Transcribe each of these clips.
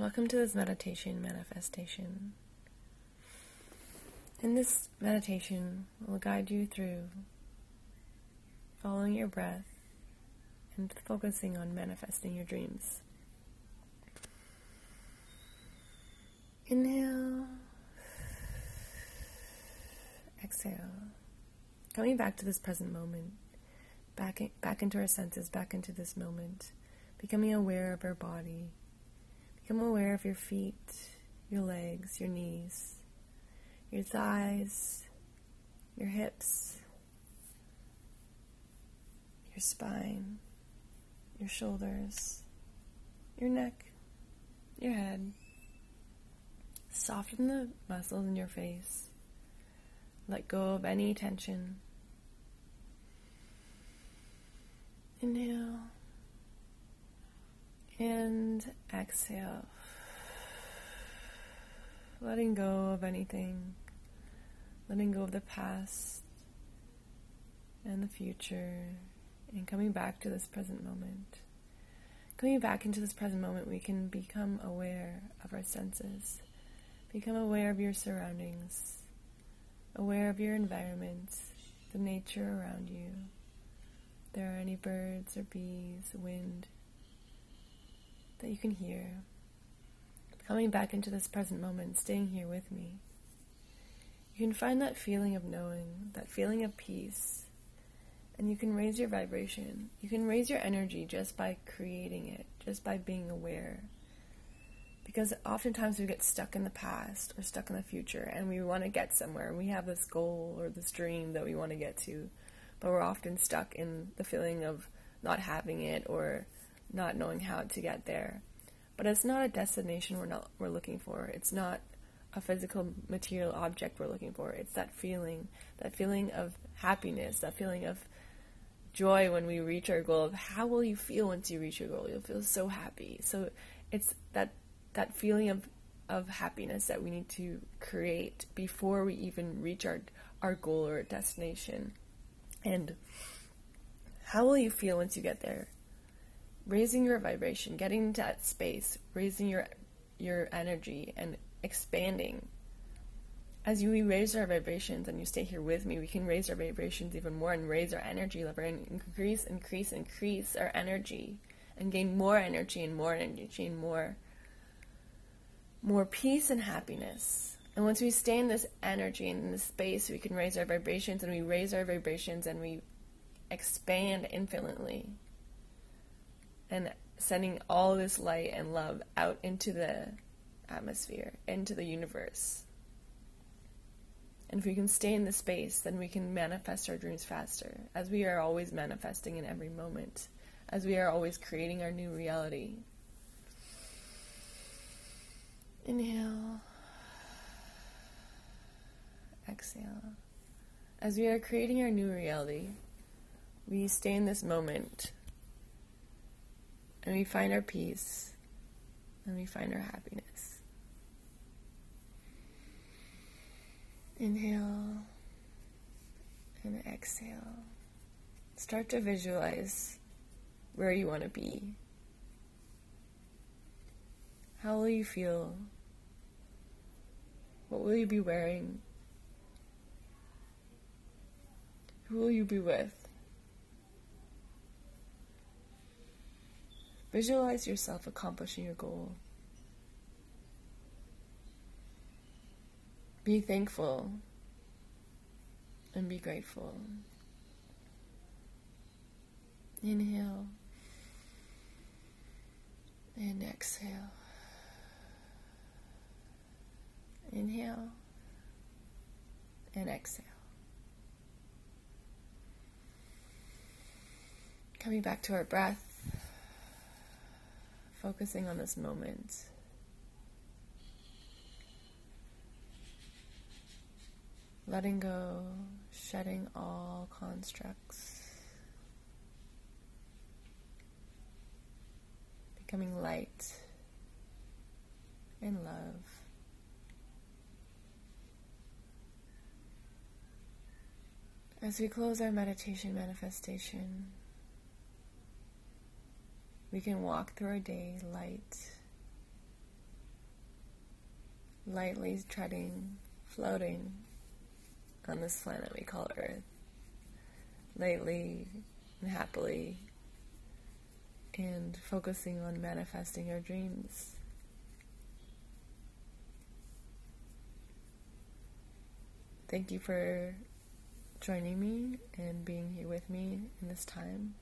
Welcome to this meditation manifestation. In this meditation, will guide you through following your breath and focusing on manifesting your dreams. Inhale, exhale. Coming back to this present moment, back, in, back into our senses, back into this moment, becoming aware of our body. Become aware of your feet, your legs, your knees, your thighs, your hips, your spine, your shoulders, your neck, your head. Soften the muscles in your face. Let go of any tension. Inhale and exhale. Letting go of anything, letting go of the past and the future, and coming back to this present moment. Coming back into this present moment, we can become aware of our senses, become aware of your surroundings, aware of your environment, the nature around you. If there are any birds or bees, wind that you can hear coming back into this present moment, staying here with me, you can find that feeling of knowing, that feeling of peace, and you can raise your vibration. You can raise your energy just by creating it, just by being aware. Because oftentimes we get stuck in the past or stuck in the future and we want to get somewhere we have this goal or this dream that we want to get to, but we're often stuck in the feeling of not having it or not knowing how to get there. But it's not a destination we're not we're looking for. It's not a physical material object we're looking for. It's that feeling, that feeling of happiness, that feeling of joy when we reach our goal of how will you feel once you reach your goal? You'll feel so happy. So it's that that feeling of of happiness that we need to create before we even reach our our goal or destination. And how will you feel once you get there? Raising your vibration, getting into that space, raising your your energy and expanding. As you raise our vibrations and you stay here with me, we can raise our vibrations even more and raise our energy level and increase, increase, increase our energy and gain more energy and more energy and more more peace and happiness. And once we stay in this energy and in this space, we can raise our vibrations and we raise our vibrations and we expand infinitely and sending all this light and love out into the atmosphere, into the universe. And if we can stay in the space, then we can manifest our dreams faster, as we are always manifesting in every moment, as we are always creating our new reality. Inhale, exhale. As we are creating our new reality, we stay in this moment and we find our peace and we find our happiness. Inhale and exhale. Start to visualize where you want to be. How will you feel? What will you be wearing? Who will you be with? Visualize yourself accomplishing your goal. Be thankful and be grateful. Inhale and exhale. Inhale and exhale. Coming back to our breath focusing on this moment. Letting go, shedding all constructs, becoming light in love. As we close our meditation manifestation, we can walk through our day light lightly treading, floating on this planet we call Earth, lightly and happily, and focusing on manifesting our dreams. Thank you for joining me and being here with me in this time.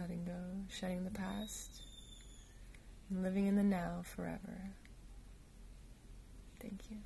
letting go, shedding the past, and living in the now forever. Thank you.